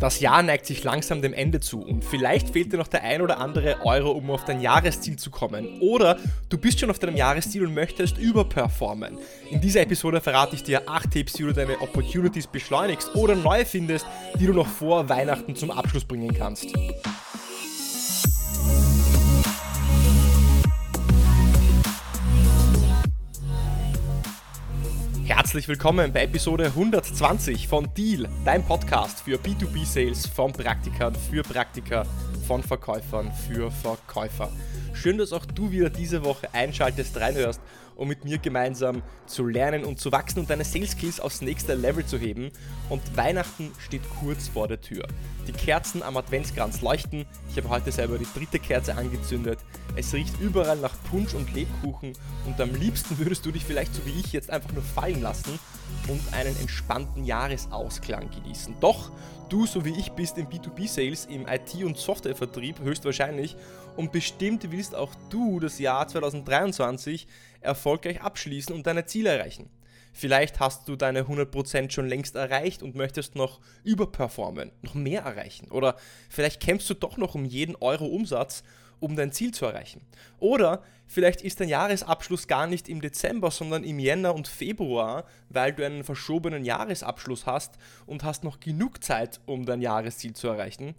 Das Jahr neigt sich langsam dem Ende zu und vielleicht fehlt dir noch der ein oder andere Euro, um auf dein Jahresziel zu kommen. Oder du bist schon auf deinem Jahresziel und möchtest überperformen. In dieser Episode verrate ich dir 8 Tipps, wie du deine Opportunities beschleunigst oder neu findest, die du noch vor Weihnachten zum Abschluss bringen kannst. Herzlich willkommen bei Episode 120 von Deal, dein Podcast für B2B-Sales von Praktikern für Praktiker, von Verkäufern für Verkäufer. Schön, dass auch du wieder diese Woche einschaltest, reinhörst um mit mir gemeinsam zu lernen und zu wachsen und deine Sales Skills aufs nächste Level zu heben. Und Weihnachten steht kurz vor der Tür. Die Kerzen am Adventskranz leuchten. Ich habe heute selber die dritte Kerze angezündet. Es riecht überall nach Punsch und Lebkuchen und am liebsten würdest du dich vielleicht so wie ich jetzt einfach nur fallen lassen und einen entspannten Jahresausklang genießen. Doch du, so wie ich, bist im B2B-Sales, im IT- und Softwarevertrieb höchstwahrscheinlich und bestimmt willst auch du das Jahr 2023 erfolgreich abschließen und deine Ziele erreichen. Vielleicht hast du deine 100% schon längst erreicht und möchtest noch überperformen, noch mehr erreichen. Oder vielleicht kämpfst du doch noch um jeden Euro Umsatz, um dein Ziel zu erreichen. Oder vielleicht ist dein Jahresabschluss gar nicht im Dezember, sondern im Jänner und Februar, weil du einen verschobenen Jahresabschluss hast und hast noch genug Zeit, um dein Jahresziel zu erreichen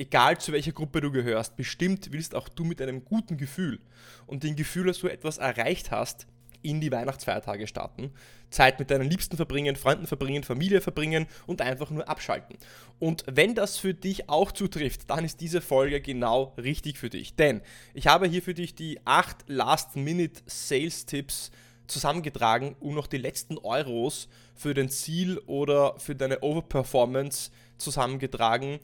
egal zu welcher Gruppe du gehörst, bestimmt willst auch du mit einem guten Gefühl und dem Gefühl, dass du etwas erreicht hast, in die Weihnachtsfeiertage starten, Zeit mit deinen Liebsten verbringen, Freunden verbringen, Familie verbringen und einfach nur abschalten. Und wenn das für dich auch zutrifft, dann ist diese Folge genau richtig für dich. Denn ich habe hier für dich die 8 Last-Minute-Sales-Tipps zusammengetragen, um noch die letzten Euros für dein Ziel oder für deine Overperformance zusammengetragen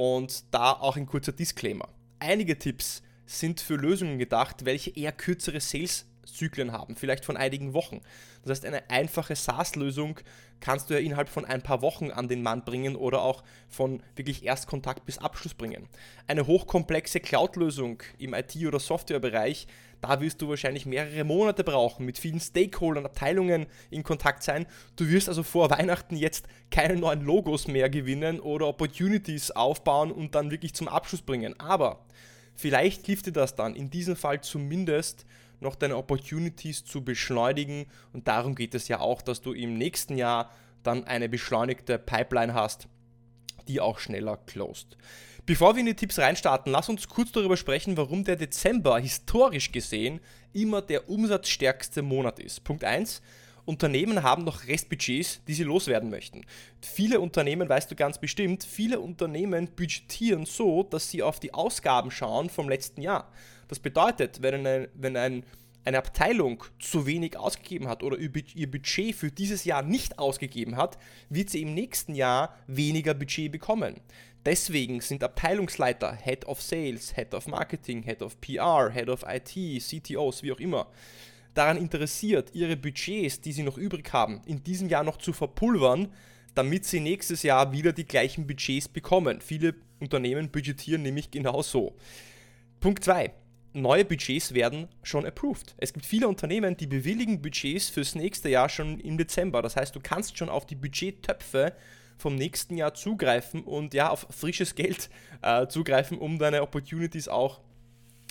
und da auch ein kurzer Disclaimer. Einige Tipps sind für Lösungen gedacht, welche eher kürzere Sales-Zyklen haben, vielleicht von einigen Wochen. Das heißt, eine einfache SaaS-Lösung kannst du ja innerhalb von ein paar Wochen an den Mann bringen oder auch von wirklich Erstkontakt bis Abschluss bringen. Eine hochkomplexe Cloud-Lösung im IT- oder Softwarebereich da wirst du wahrscheinlich mehrere Monate brauchen, mit vielen Stakeholdern, Abteilungen in Kontakt sein. Du wirst also vor Weihnachten jetzt keine neuen Logos mehr gewinnen oder Opportunities aufbauen und dann wirklich zum Abschluss bringen. Aber vielleicht hilft dir das dann, in diesem Fall zumindest noch deine Opportunities zu beschleunigen. Und darum geht es ja auch, dass du im nächsten Jahr dann eine beschleunigte Pipeline hast, die auch schneller closed. Bevor wir in die Tipps reinstarten, lass uns kurz darüber sprechen, warum der Dezember historisch gesehen immer der umsatzstärkste Monat ist. Punkt 1. Unternehmen haben noch Restbudgets, die sie loswerden möchten. Viele Unternehmen, weißt du ganz bestimmt, viele Unternehmen budgetieren so, dass sie auf die Ausgaben schauen vom letzten Jahr. Das bedeutet, wenn ein, wenn ein eine Abteilung zu wenig ausgegeben hat oder ihr Budget für dieses Jahr nicht ausgegeben hat, wird sie im nächsten Jahr weniger Budget bekommen. Deswegen sind Abteilungsleiter, Head of Sales, Head of Marketing, Head of PR, Head of IT, CTOs, wie auch immer, daran interessiert, ihre Budgets, die sie noch übrig haben, in diesem Jahr noch zu verpulvern, damit sie nächstes Jahr wieder die gleichen Budgets bekommen. Viele Unternehmen budgetieren nämlich genau so. Punkt 2. Neue Budgets werden schon approved. Es gibt viele Unternehmen, die bewilligen Budgets fürs nächste Jahr schon im Dezember. Das heißt, du kannst schon auf die Budgettöpfe vom nächsten Jahr zugreifen und ja, auf frisches Geld äh, zugreifen, um deine Opportunities auch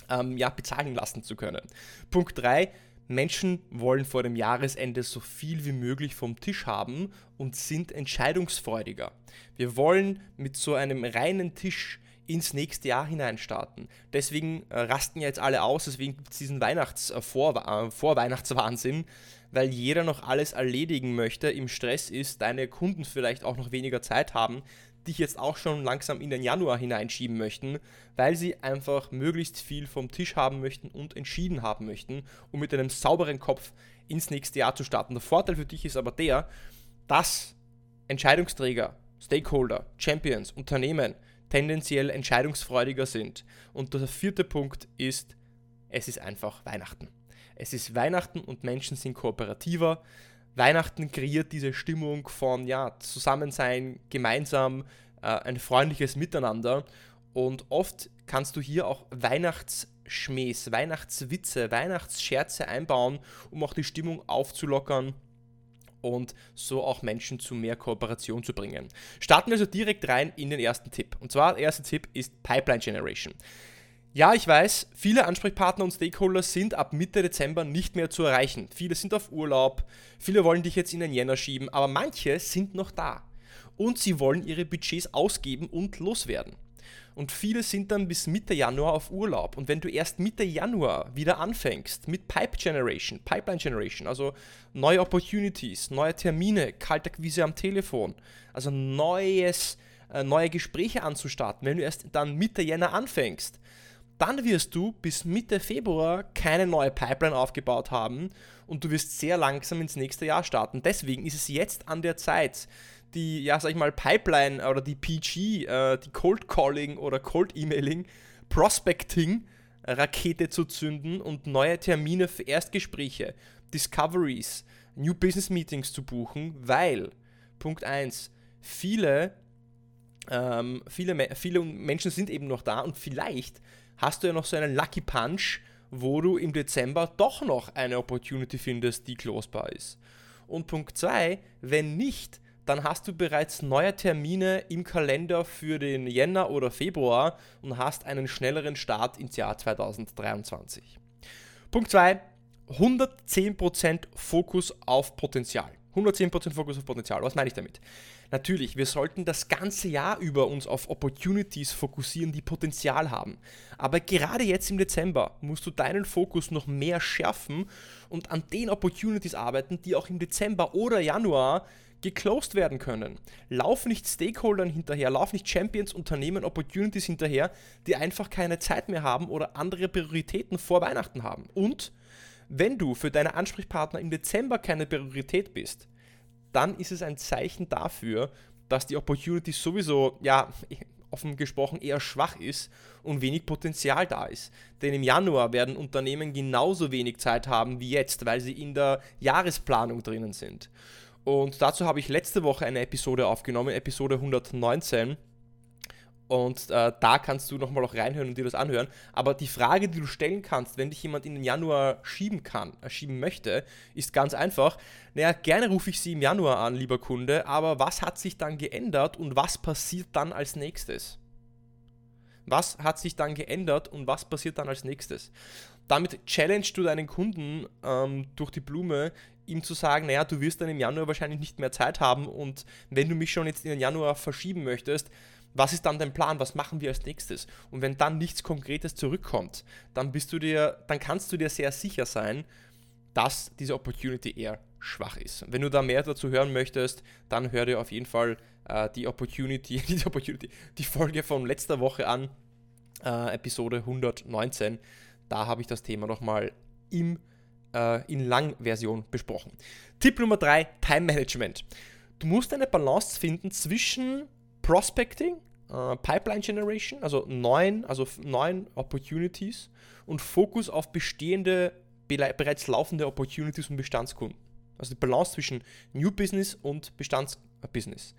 ähm, ja, bezahlen lassen zu können. Punkt 3. Menschen wollen vor dem Jahresende so viel wie möglich vom Tisch haben und sind entscheidungsfreudiger. Wir wollen mit so einem reinen Tisch ins nächste Jahr hinein starten. Deswegen äh, rasten ja jetzt alle aus, deswegen gibt es diesen Weihnachts, äh, Vor, äh, Vorweihnachtswahnsinn, weil jeder noch alles erledigen möchte, im Stress ist, deine Kunden vielleicht auch noch weniger Zeit haben, dich jetzt auch schon langsam in den Januar hineinschieben möchten, weil sie einfach möglichst viel vom Tisch haben möchten und entschieden haben möchten, um mit einem sauberen Kopf ins nächste Jahr zu starten. Der Vorteil für dich ist aber der, dass Entscheidungsträger, Stakeholder, Champions, Unternehmen tendenziell entscheidungsfreudiger sind. Und der vierte Punkt ist, es ist einfach Weihnachten. Es ist Weihnachten und Menschen sind kooperativer. Weihnachten kreiert diese Stimmung von ja, Zusammensein, gemeinsam, äh, ein freundliches Miteinander. Und oft kannst du hier auch Weihnachtsschmähs, Weihnachtswitze, Weihnachtsscherze einbauen, um auch die Stimmung aufzulockern und so auch Menschen zu mehr Kooperation zu bringen. Starten wir also direkt rein in den ersten Tipp. Und zwar der erste Tipp ist Pipeline Generation. Ja, ich weiß, viele Ansprechpartner und Stakeholder sind ab Mitte Dezember nicht mehr zu erreichen. Viele sind auf Urlaub, viele wollen dich jetzt in den Jänner schieben, aber manche sind noch da. Und sie wollen ihre Budgets ausgeben und loswerden. Und viele sind dann bis Mitte Januar auf Urlaub. Und wenn du erst Mitte Januar wieder anfängst mit Pipe Generation, Pipeline Generation, also neue Opportunities, neue Termine, Kaltakquise am Telefon, also neues, äh, neue Gespräche anzustarten, wenn du erst dann Mitte Jänner anfängst, dann wirst du bis Mitte Februar keine neue Pipeline aufgebaut haben und du wirst sehr langsam ins nächste Jahr starten. Deswegen ist es jetzt an der Zeit, die, ja, sag ich mal, Pipeline oder die PG, äh, die Cold Calling oder Cold Emailing, Prospecting Rakete zu zünden und neue Termine für Erstgespräche, Discoveries, New Business Meetings zu buchen, weil, Punkt 1, viele, ähm, viele, viele Menschen sind eben noch da und vielleicht hast du ja noch so einen Lucky Punch, wo du im Dezember doch noch eine Opportunity findest, die closebar ist. Und Punkt 2, wenn nicht, dann hast du bereits neue Termine im Kalender für den Jänner oder Februar und hast einen schnelleren Start ins Jahr 2023. Punkt 2, 110% Fokus auf Potenzial. 110% Fokus auf Potenzial. Was meine ich damit? Natürlich, wir sollten das ganze Jahr über uns auf Opportunities fokussieren, die Potenzial haben. Aber gerade jetzt im Dezember musst du deinen Fokus noch mehr schärfen und an den Opportunities arbeiten, die auch im Dezember oder Januar geclosed werden können. Lauf nicht Stakeholdern hinterher, lauf nicht Champions, Unternehmen, Opportunities hinterher, die einfach keine Zeit mehr haben oder andere Prioritäten vor Weihnachten haben. Und wenn du für deine Ansprechpartner im Dezember keine Priorität bist, dann ist es ein Zeichen dafür, dass die Opportunity sowieso, ja, offen gesprochen eher schwach ist und wenig Potenzial da ist. Denn im Januar werden Unternehmen genauso wenig Zeit haben wie jetzt, weil sie in der Jahresplanung drinnen sind. Und dazu habe ich letzte Woche eine Episode aufgenommen, Episode 119 und äh, da kannst du nochmal auch reinhören und dir das anhören. Aber die Frage, die du stellen kannst, wenn dich jemand in den Januar schieben kann, äh, schieben möchte, ist ganz einfach. Naja, gerne rufe ich sie im Januar an, lieber Kunde, aber was hat sich dann geändert und was passiert dann als nächstes? Was hat sich dann geändert und was passiert dann als nächstes? Damit challengest du deinen Kunden ähm, durch die Blume, ihm zu sagen, naja, du wirst dann im Januar wahrscheinlich nicht mehr Zeit haben und wenn du mich schon jetzt in den Januar verschieben möchtest, was ist dann dein Plan? Was machen wir als nächstes? Und wenn dann nichts Konkretes zurückkommt, dann bist du dir, dann kannst du dir sehr sicher sein, dass diese Opportunity eher schwach ist. Wenn du da mehr dazu hören möchtest, dann hör dir auf jeden Fall äh, die Opportunity, die Opportunity, die Folge von letzter Woche an, äh, Episode 119. Da habe ich das Thema nochmal im, äh, in Langversion besprochen. Tipp Nummer 3, Time Management. Du musst eine Balance finden zwischen Prospecting, äh, Pipeline Generation, also neuen, also neuen Opportunities und Fokus auf bestehende, bereits laufende Opportunities und Bestandskunden. Also die Balance zwischen New Business und Bestandsbusiness.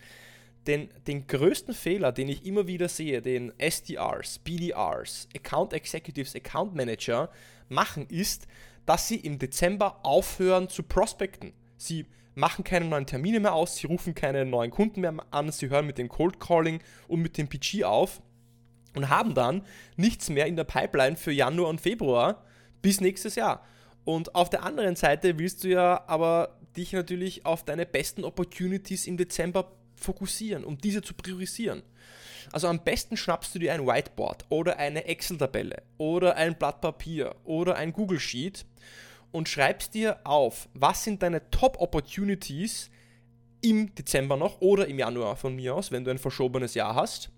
Denn den größten Fehler, den ich immer wieder sehe, den SDRs, BDRs, Account Executives, Account Manager machen, ist, dass sie im Dezember aufhören zu prospecten. Sie machen keine neuen Termine mehr aus, sie rufen keine neuen Kunden mehr an, sie hören mit dem Cold Calling und mit dem PG auf und haben dann nichts mehr in der Pipeline für Januar und Februar bis nächstes Jahr. Und auf der anderen Seite willst du ja aber dich natürlich auf deine besten Opportunities im Dezember fokussieren, um diese zu priorisieren. Also am besten schnappst du dir ein Whiteboard oder eine Excel-Tabelle oder ein Blatt Papier oder ein Google Sheet und schreibst dir auf, was sind deine Top-Opportunities im Dezember noch oder im Januar von mir aus, wenn du ein verschobenes Jahr hast.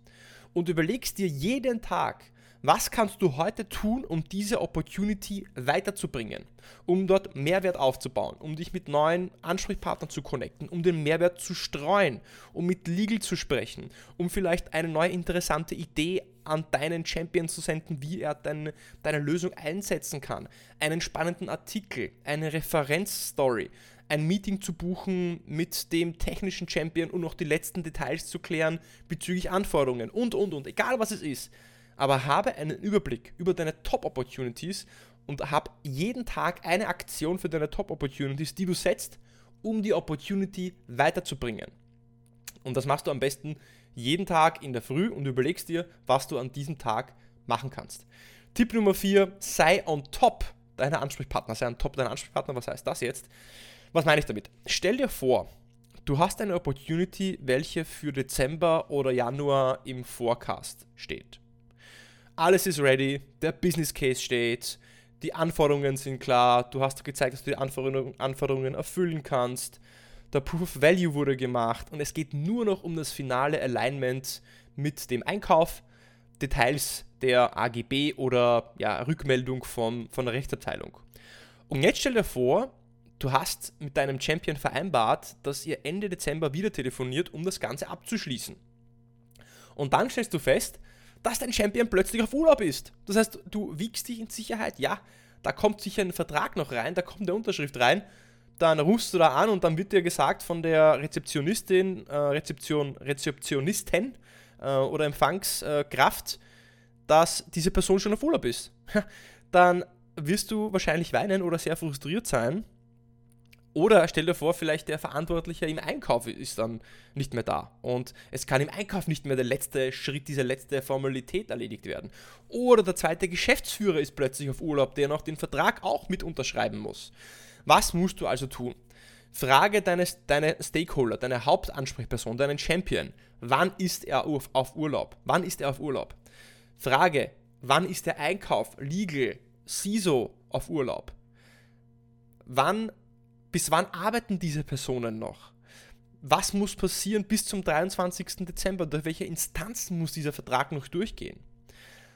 Und überlegst dir jeden Tag, was kannst du heute tun, um diese Opportunity weiterzubringen, um dort Mehrwert aufzubauen, um dich mit neuen Ansprechpartnern zu connecten, um den Mehrwert zu streuen, um mit Legal zu sprechen, um vielleicht eine neue interessante Idee an deinen Champion zu senden, wie er deine, deine Lösung einsetzen kann, einen spannenden Artikel, eine Referenzstory, ein Meeting zu buchen mit dem technischen Champion und noch die letzten Details zu klären bezüglich Anforderungen und, und, und, egal was es ist aber habe einen Überblick über deine Top-Opportunities und hab jeden Tag eine Aktion für deine Top-Opportunities, die du setzt, um die Opportunity weiterzubringen. Und das machst du am besten jeden Tag in der Früh und überlegst dir, was du an diesem Tag machen kannst. Tipp Nummer 4, sei on top deiner Ansprechpartner, sei on top deiner Ansprechpartner. Was heißt das jetzt? Was meine ich damit? Stell dir vor, du hast eine Opportunity, welche für Dezember oder Januar im Forecast steht. Alles ist ready, der Business Case steht, die Anforderungen sind klar, du hast gezeigt, dass du die Anforderungen erfüllen kannst, der Proof of Value wurde gemacht und es geht nur noch um das finale Alignment mit dem Einkauf, Details der AGB oder ja, Rückmeldung vom, von der Rechtsabteilung. Und jetzt stell dir vor, du hast mit deinem Champion vereinbart, dass ihr Ende Dezember wieder telefoniert, um das Ganze abzuschließen. Und dann stellst du fest, dass dein Champion plötzlich auf Urlaub ist. Das heißt, du wiegst dich in Sicherheit, ja, da kommt sicher ein Vertrag noch rein, da kommt eine Unterschrift rein, dann rufst du da an und dann wird dir gesagt von der Rezeptionistin, äh, Rezeption, Rezeptionistin äh, oder Empfangskraft, dass diese Person schon auf Urlaub ist. dann wirst du wahrscheinlich weinen oder sehr frustriert sein oder stell dir vor, vielleicht der Verantwortliche im Einkauf ist dann nicht mehr da und es kann im Einkauf nicht mehr der letzte Schritt, diese letzte Formalität erledigt werden. Oder der zweite Geschäftsführer ist plötzlich auf Urlaub, der noch den Vertrag auch mit unterschreiben muss. Was musst du also tun? Frage deine, deine Stakeholder, deine Hauptansprechperson, deinen Champion, wann ist er auf, auf Urlaub? Wann ist er auf Urlaub? Frage, wann ist der Einkauf, Legal, CISO auf Urlaub? Wann bis wann arbeiten diese Personen noch? Was muss passieren bis zum 23. Dezember? Durch welche Instanzen muss dieser Vertrag noch durchgehen?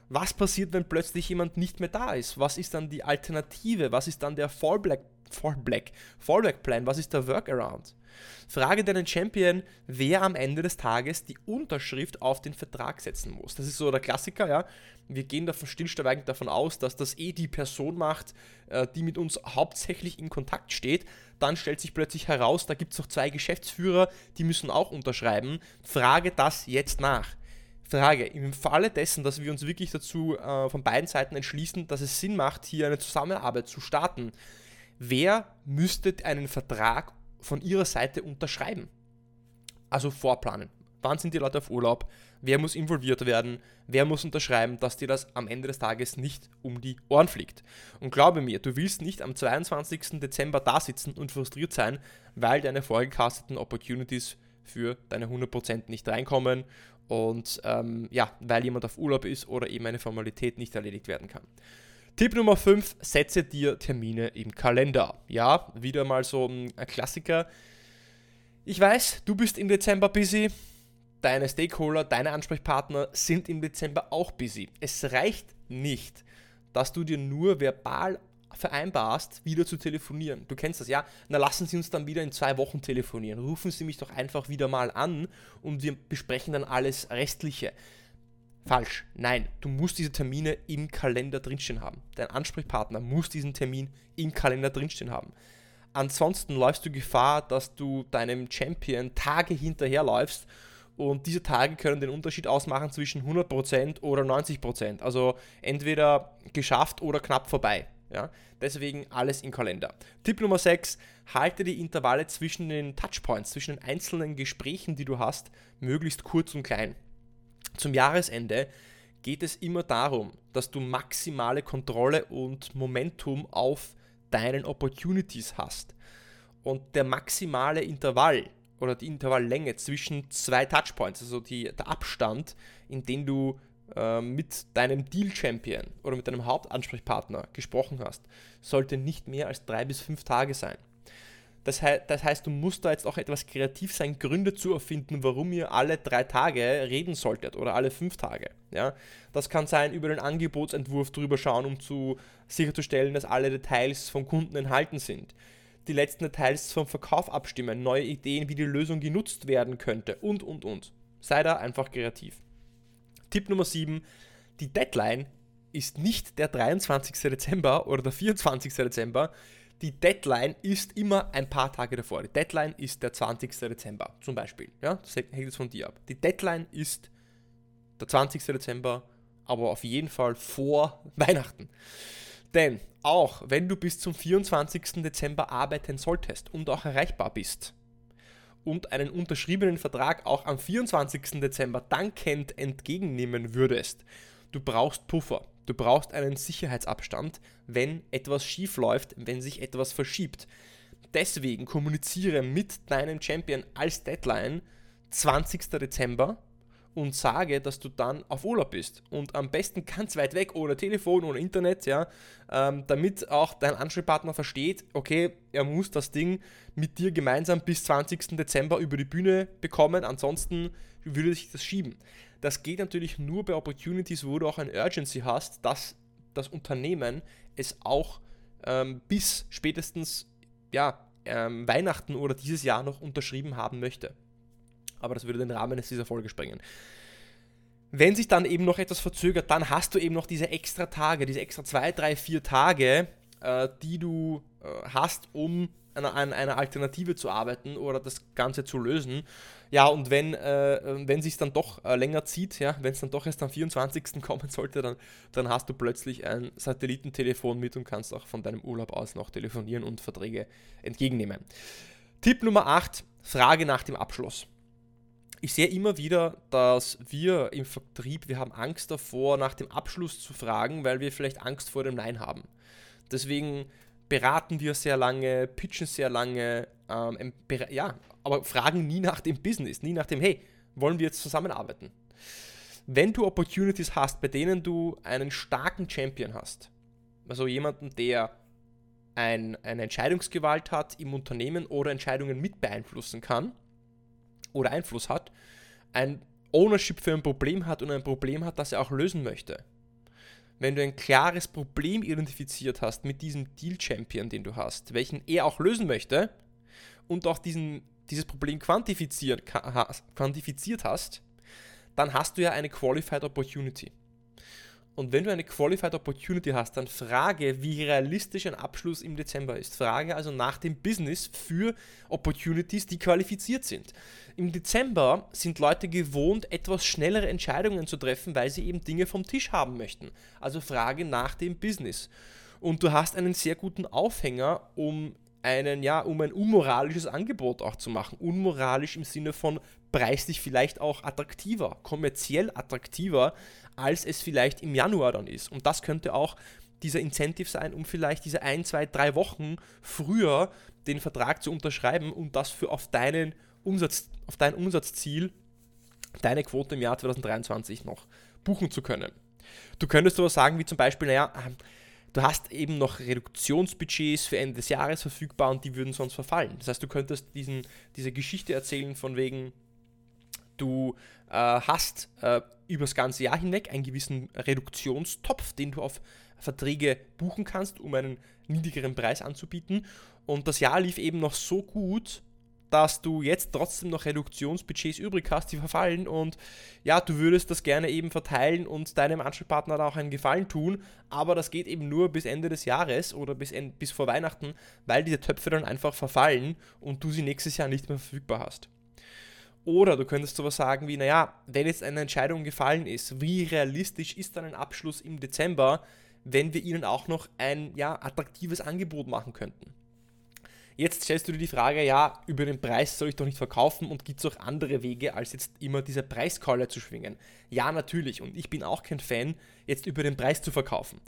Was passiert, wenn plötzlich jemand nicht mehr da ist? Was ist dann die Alternative? Was ist dann der Fallback, Fallback, Fallback Plan? Was ist der Workaround? Frage deinen Champion, wer am Ende des Tages die Unterschrift auf den Vertrag setzen muss. Das ist so der Klassiker, ja. Wir gehen davon stillschweigend davon aus, dass das eh die Person macht, äh, die mit uns hauptsächlich in Kontakt steht. Dann stellt sich plötzlich heraus, da gibt es noch zwei Geschäftsführer, die müssen auch unterschreiben. Frage das jetzt nach. Frage, im Falle dessen, dass wir uns wirklich dazu äh, von beiden Seiten entschließen, dass es Sinn macht, hier eine Zusammenarbeit zu starten, wer müsste einen Vertrag von ihrer Seite unterschreiben. Also vorplanen. Wann sind die Leute auf Urlaub? Wer muss involviert werden? Wer muss unterschreiben, dass dir das am Ende des Tages nicht um die Ohren fliegt? Und glaube mir, du willst nicht am 22. Dezember da sitzen und frustriert sein, weil deine vorgecasteten Opportunities für deine 100% nicht reinkommen und ähm, ja, weil jemand auf Urlaub ist oder eben eine Formalität nicht erledigt werden kann. Tipp Nummer 5, setze dir Termine im Kalender. Ja, wieder mal so ein Klassiker. Ich weiß, du bist im Dezember busy, deine Stakeholder, deine Ansprechpartner sind im Dezember auch busy. Es reicht nicht, dass du dir nur verbal vereinbarst, wieder zu telefonieren. Du kennst das, ja? Na, lassen Sie uns dann wieder in zwei Wochen telefonieren. Rufen Sie mich doch einfach wieder mal an und wir besprechen dann alles Restliche. Falsch. Nein, du musst diese Termine im Kalender drinstehen haben. Dein Ansprechpartner muss diesen Termin im Kalender drinstehen haben. Ansonsten läufst du Gefahr, dass du deinem Champion Tage hinterherläufst und diese Tage können den Unterschied ausmachen zwischen 100% oder 90%. Also entweder geschafft oder knapp vorbei. Ja? Deswegen alles im Kalender. Tipp Nummer 6, halte die Intervalle zwischen den Touchpoints, zwischen den einzelnen Gesprächen, die du hast, möglichst kurz und klein zum Jahresende geht es immer darum, dass du maximale Kontrolle und Momentum auf deinen Opportunities hast. Und der maximale Intervall oder die Intervalllänge zwischen zwei Touchpoints, also die, der Abstand, in dem du äh, mit deinem Deal-Champion oder mit deinem Hauptansprechpartner gesprochen hast, sollte nicht mehr als drei bis fünf Tage sein. Das, he das heißt, du musst da jetzt auch etwas kreativ sein, Gründe zu erfinden, warum ihr alle drei Tage reden solltet oder alle fünf Tage. Ja? Das kann sein, über den Angebotsentwurf drüber schauen, um zu sicherzustellen, dass alle Details vom Kunden enthalten sind. Die letzten Details vom Verkauf abstimmen, neue Ideen, wie die Lösung genutzt werden könnte und, und, und. Sei da einfach kreativ. Tipp Nummer 7. Die Deadline ist nicht der 23. Dezember oder der 24. Dezember, die Deadline ist immer ein paar Tage davor. Die Deadline ist der 20. Dezember zum Beispiel. Ja, das hängt jetzt von dir ab. Die Deadline ist der 20. Dezember, aber auf jeden Fall vor Weihnachten. Denn auch wenn du bis zum 24. Dezember arbeiten solltest und auch erreichbar bist und einen unterschriebenen Vertrag auch am 24. Dezember dankend entgegennehmen würdest, du brauchst Puffer. Du brauchst einen Sicherheitsabstand, wenn etwas schief läuft, wenn sich etwas verschiebt. Deswegen kommuniziere mit deinem Champion als Deadline 20. Dezember und sage, dass du dann auf Urlaub bist. Und am besten ganz weit weg oder Telefon oder Internet, ja, ähm, damit auch dein Ansprechpartner versteht, okay, er muss das Ding mit dir gemeinsam bis 20. Dezember über die Bühne bekommen, ansonsten würde sich das schieben. Das geht natürlich nur bei Opportunities, wo du auch ein Urgency hast, dass das Unternehmen es auch ähm, bis spätestens ja, ähm, Weihnachten oder dieses Jahr noch unterschrieben haben möchte. Aber das würde den Rahmen dieser Folge sprengen. Wenn sich dann eben noch etwas verzögert, dann hast du eben noch diese extra Tage, diese extra zwei, drei, vier Tage, äh, die du äh, hast, um an einer Alternative zu arbeiten oder das Ganze zu lösen. Ja, und wenn, äh, wenn sich dann doch äh, länger zieht, ja, wenn es dann doch erst am 24. kommen sollte, dann, dann hast du plötzlich ein Satellitentelefon mit und kannst auch von deinem Urlaub aus noch telefonieren und Verträge entgegennehmen. Tipp Nummer 8, Frage nach dem Abschluss. Ich sehe immer wieder, dass wir im Vertrieb, wir haben Angst davor, nach dem Abschluss zu fragen, weil wir vielleicht Angst vor dem Nein haben. Deswegen beraten wir sehr lange, pitchen sehr lange, ähm, ja, aber fragen nie nach dem Business, nie nach dem, hey, wollen wir jetzt zusammenarbeiten? Wenn du Opportunities hast, bei denen du einen starken Champion hast, also jemanden, der ein, eine Entscheidungsgewalt hat im Unternehmen oder Entscheidungen mit beeinflussen kann oder Einfluss hat, ein Ownership für ein Problem hat und ein Problem hat, das er auch lösen möchte, wenn du ein klares Problem identifiziert hast mit diesem Deal-Champion, den du hast, welchen er auch lösen möchte und auch diesen, dieses Problem quantifiziert, quantifiziert hast, dann hast du ja eine Qualified Opportunity. Und wenn du eine Qualified Opportunity hast, dann frage, wie realistisch ein Abschluss im Dezember ist. Frage also nach dem Business für Opportunities, die qualifiziert sind. Im Dezember sind Leute gewohnt, etwas schnellere Entscheidungen zu treffen, weil sie eben Dinge vom Tisch haben möchten. Also frage nach dem Business. Und du hast einen sehr guten Aufhänger, um einen, ja, um ein unmoralisches Angebot auch zu machen. Unmoralisch im Sinne von preislich vielleicht auch attraktiver, kommerziell attraktiver, als es vielleicht im Januar dann ist. Und das könnte auch dieser Incentive sein, um vielleicht diese ein, zwei, drei Wochen früher den Vertrag zu unterschreiben und das für auf deinen Umsatz, auf dein Umsatzziel, deine Quote im Jahr 2023 noch buchen zu können. Du könntest aber sagen, wie zum Beispiel, naja, ähm, du hast eben noch Reduktionsbudgets für Ende des Jahres verfügbar und die würden sonst verfallen. Das heißt, du könntest diesen, diese Geschichte erzählen von wegen, du äh, hast äh, über das ganze Jahr hinweg einen gewissen Reduktionstopf, den du auf Verträge buchen kannst, um einen niedrigeren Preis anzubieten. Und das Jahr lief eben noch so gut, dass du jetzt trotzdem noch Reduktionsbudgets übrig hast, die verfallen und ja, du würdest das gerne eben verteilen und deinem Ansprechpartner auch einen Gefallen tun, aber das geht eben nur bis Ende des Jahres oder bis, bis vor Weihnachten, weil diese Töpfe dann einfach verfallen und du sie nächstes Jahr nicht mehr verfügbar hast. Oder du könntest sowas sagen wie, naja, wenn jetzt eine Entscheidung gefallen ist, wie realistisch ist dann ein Abschluss im Dezember, wenn wir ihnen auch noch ein ja, attraktives Angebot machen könnten? Jetzt stellst du dir die Frage, ja, über den Preis soll ich doch nicht verkaufen und gibt es auch andere Wege, als jetzt immer diese Preiskeule zu schwingen? Ja, natürlich. Und ich bin auch kein Fan, jetzt über den Preis zu verkaufen.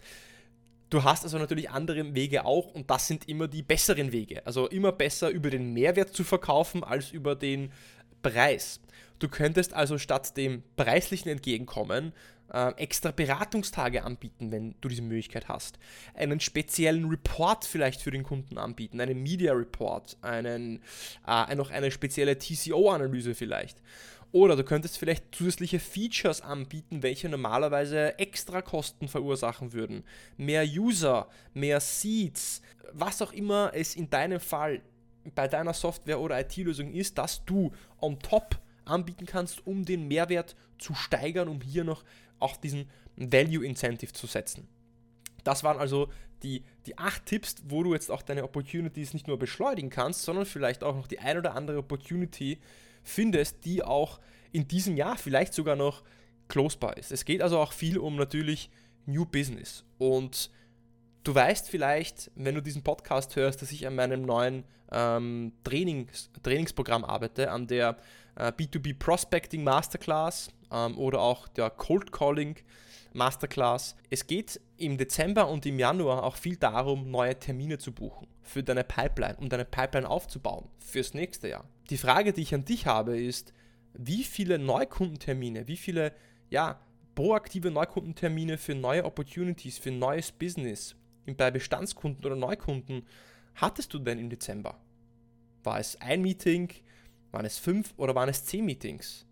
Du hast also natürlich andere Wege auch und das sind immer die besseren Wege. Also immer besser über den Mehrwert zu verkaufen als über den Preis. Du könntest also statt dem preislichen Entgegenkommen äh, extra Beratungstage anbieten, wenn du diese Möglichkeit hast. Einen speziellen Report vielleicht für den Kunden anbieten, einen Media Report, einen, äh, noch eine spezielle TCO-Analyse vielleicht. Oder du könntest vielleicht zusätzliche Features anbieten, welche normalerweise extra Kosten verursachen würden. Mehr User, mehr Seeds, was auch immer es in deinem Fall bei deiner Software oder IT-Lösung ist, dass du on top anbieten kannst, um den Mehrwert zu steigern, um hier noch auf diesen Value Incentive zu setzen. Das waren also die, die acht Tipps, wo du jetzt auch deine Opportunities nicht nur beschleunigen kannst, sondern vielleicht auch noch die ein oder andere Opportunity findest, die auch in diesem Jahr vielleicht sogar noch closebar ist. Es geht also auch viel um natürlich New Business und Du weißt vielleicht, wenn du diesen Podcast hörst, dass ich an meinem neuen ähm, Trainings, Trainingsprogramm arbeite, an der äh, B2B Prospecting Masterclass ähm, oder auch der Cold Calling Masterclass. Es geht im Dezember und im Januar auch viel darum, neue Termine zu buchen für deine Pipeline, um deine Pipeline aufzubauen fürs nächste Jahr. Die Frage, die ich an dich habe, ist, wie viele Neukundentermine, wie viele ja, proaktive Neukundentermine für neue Opportunities, für neues Business bei Bestandskunden oder Neukunden hattest du denn im Dezember? War es ein Meeting, waren es fünf oder waren es zehn Meetings?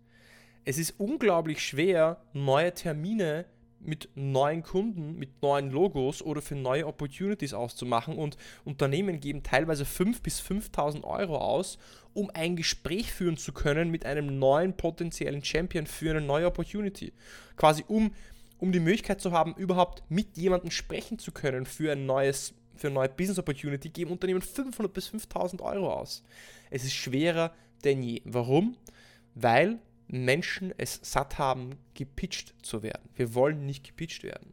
Es ist unglaublich schwer, neue Termine mit neuen Kunden, mit neuen Logos oder für neue Opportunities auszumachen und Unternehmen geben teilweise 5.000 bis 5.000 Euro aus, um ein Gespräch führen zu können mit einem neuen potenziellen Champion für eine neue Opportunity. Quasi um, um die Möglichkeit zu haben, überhaupt mit jemandem sprechen zu können für ein neues für eine neue Business Opportunity geben Unternehmen 500 bis 5000 Euro aus. Es ist schwerer denn je. Warum? Weil Menschen es satt haben, gepitcht zu werden. Wir wollen nicht gepitcht werden.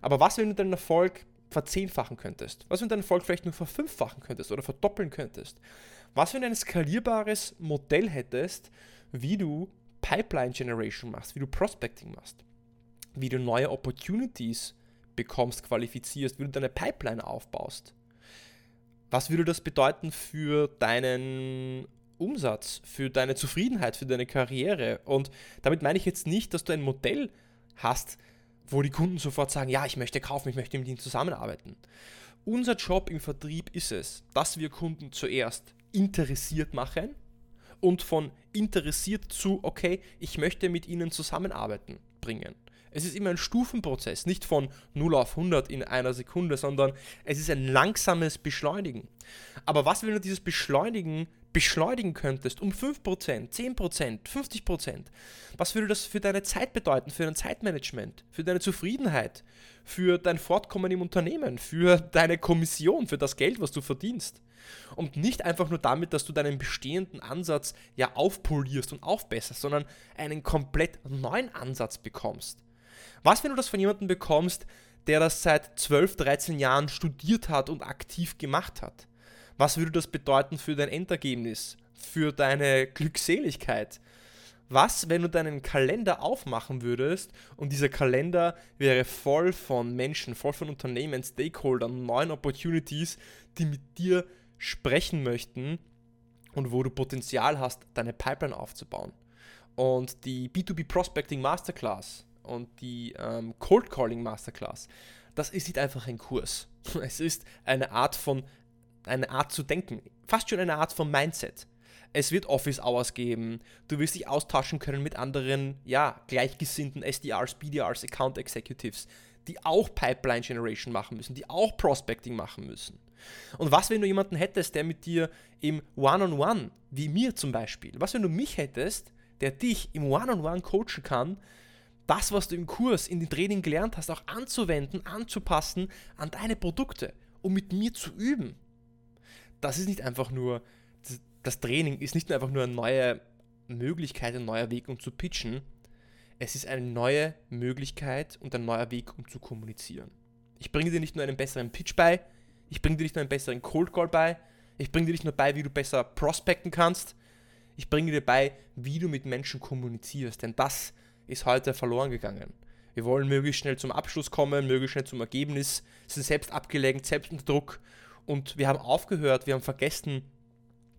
Aber was, wenn du deinen Erfolg verzehnfachen könntest? Was, wenn du deinen Erfolg vielleicht nur verfünffachen könntest oder verdoppeln könntest? Was, wenn du ein skalierbares Modell hättest, wie du Pipeline Generation machst, wie du Prospecting machst, wie du neue Opportunities bekommst, qualifizierst, wie du deine Pipeline aufbaust? Was würde das bedeuten für deinen Umsatz, für deine Zufriedenheit, für deine Karriere. Und damit meine ich jetzt nicht, dass du ein Modell hast, wo die Kunden sofort sagen, ja, ich möchte kaufen, ich möchte mit ihnen zusammenarbeiten. Unser Job im Vertrieb ist es, dass wir Kunden zuerst interessiert machen und von interessiert zu, okay, ich möchte mit ihnen zusammenarbeiten bringen. Es ist immer ein Stufenprozess, nicht von 0 auf 100 in einer Sekunde, sondern es ist ein langsames Beschleunigen. Aber was, wenn du dieses Beschleunigen beschleunigen könntest um 5%, 10%, 50%? Was würde das für deine Zeit bedeuten, für dein Zeitmanagement, für deine Zufriedenheit, für dein Fortkommen im Unternehmen, für deine Kommission, für das Geld, was du verdienst? Und nicht einfach nur damit, dass du deinen bestehenden Ansatz ja aufpolierst und aufbesserst, sondern einen komplett neuen Ansatz bekommst. Was, wenn du das von jemandem bekommst, der das seit 12, 13 Jahren studiert hat und aktiv gemacht hat? Was würde das bedeuten für dein Endergebnis, für deine Glückseligkeit? Was, wenn du deinen Kalender aufmachen würdest und dieser Kalender wäre voll von Menschen, voll von Unternehmen, Stakeholdern, neuen Opportunities, die mit dir sprechen möchten und wo du Potenzial hast, deine Pipeline aufzubauen. Und die B2B Prospecting Masterclass und die ähm, Cold Calling Masterclass, das ist nicht einfach ein Kurs. Es ist eine Art von, eine Art zu denken, fast schon eine Art von Mindset. Es wird Office Hours geben, du wirst dich austauschen können mit anderen, ja, gleichgesinnten SDRs, BDRs, Account Executives, die auch Pipeline Generation machen müssen, die auch Prospecting machen müssen. Und was, wenn du jemanden hättest, der mit dir im One-on-One, -on -One, wie mir zum Beispiel, was, wenn du mich hättest, der dich im One-on-One -on -One coachen kann, das, was du im Kurs, in den Training gelernt hast, auch anzuwenden, anzupassen an deine Produkte, um mit mir zu üben. Das ist nicht einfach nur, das Training ist nicht einfach nur eine neue Möglichkeit, ein neuer Weg, um zu pitchen. Es ist eine neue Möglichkeit und ein neuer Weg, um zu kommunizieren. Ich bringe dir nicht nur einen besseren Pitch bei, ich bringe dir nicht nur einen besseren Cold Call bei, ich bringe dir nicht nur bei, wie du besser prospecten kannst, ich bringe dir bei, wie du mit Menschen kommunizierst, denn das ist heute verloren gegangen. Wir wollen möglichst schnell zum Abschluss kommen, möglichst schnell zum Ergebnis, sind selbst abgelenkt, selbst unter Druck und wir haben aufgehört, wir haben vergessen,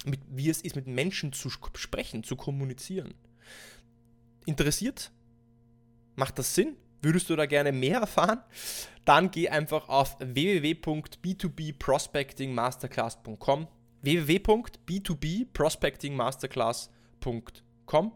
mit, wie es ist, mit Menschen zu sprechen, zu kommunizieren. Interessiert? Macht das Sinn? Würdest du da gerne mehr erfahren? Dann geh einfach auf www.b2bprospectingmasterclass.com www.b2bprospectingmasterclass.com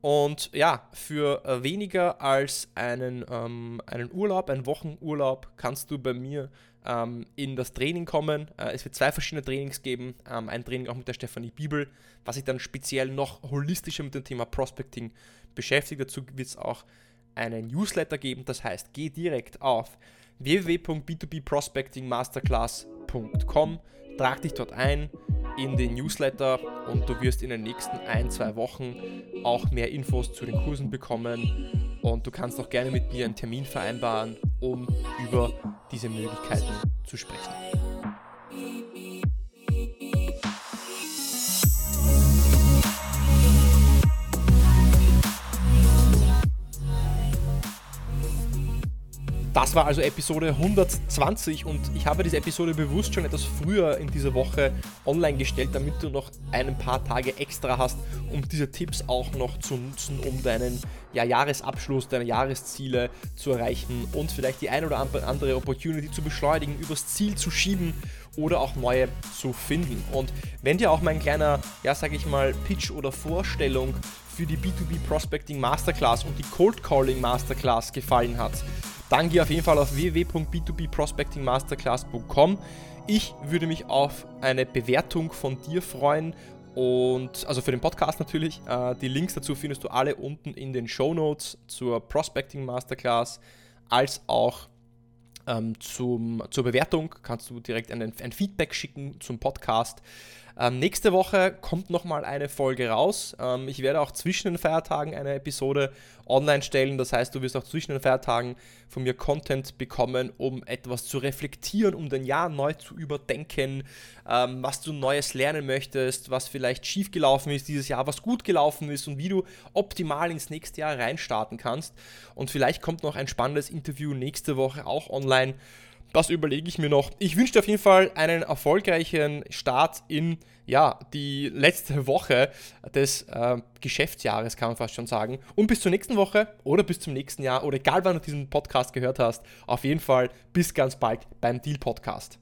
und ja, für äh, weniger als einen, ähm, einen Urlaub, einen Wochenurlaub, kannst du bei mir ähm, in das Training kommen. Äh, es wird zwei verschiedene Trainings geben. Ähm, ein Training auch mit der Stefanie Bibel, was sich dann speziell noch holistischer mit dem Thema Prospecting beschäftigt. Dazu wird es auch einen Newsletter geben. Das heißt, geh direkt auf www.b2bprospectingmasterclass.com, trag dich dort ein in den Newsletter und du wirst in den nächsten ein, zwei Wochen auch mehr Infos zu den Kursen bekommen und du kannst auch gerne mit mir einen Termin vereinbaren um über diese Möglichkeiten zu sprechen. Das war also Episode 120 und ich habe diese Episode bewusst schon etwas früher in dieser Woche online gestellt, damit du noch ein paar Tage extra hast, um diese Tipps auch noch zu nutzen, um deinen ja, Jahresabschluss, deine Jahresziele zu erreichen und vielleicht die ein oder andere Opportunity zu beschleunigen, übers Ziel zu schieben oder auch neue zu finden. Und wenn dir auch mein kleiner, ja, sag ich mal, Pitch oder Vorstellung für die B2B Prospecting Masterclass und die Cold Calling Masterclass gefallen hat, dann geh auf jeden Fall auf www.b2bprospectingmasterclass.com. Ich würde mich auf eine Bewertung von dir freuen und also für den Podcast natürlich. Äh, die Links dazu findest du alle unten in den Show Notes zur Prospecting Masterclass als auch ähm, zum, zur Bewertung. Kannst du direkt ein, ein Feedback schicken zum Podcast. Ähm, nächste Woche kommt nochmal eine Folge raus. Ähm, ich werde auch zwischen den Feiertagen eine Episode online stellen. Das heißt, du wirst auch zwischen den Feiertagen von mir Content bekommen, um etwas zu reflektieren, um dein Jahr neu zu überdenken, ähm, was du Neues lernen möchtest, was vielleicht schiefgelaufen ist dieses Jahr, was gut gelaufen ist und wie du optimal ins nächste Jahr reinstarten kannst. Und vielleicht kommt noch ein spannendes Interview nächste Woche auch online das überlege ich mir noch. Ich wünsche dir auf jeden Fall einen erfolgreichen Start in ja, die letzte Woche des äh, Geschäftsjahres, kann man fast schon sagen. Und bis zur nächsten Woche oder bis zum nächsten Jahr oder egal wann du diesen Podcast gehört hast, auf jeden Fall bis ganz bald beim Deal Podcast.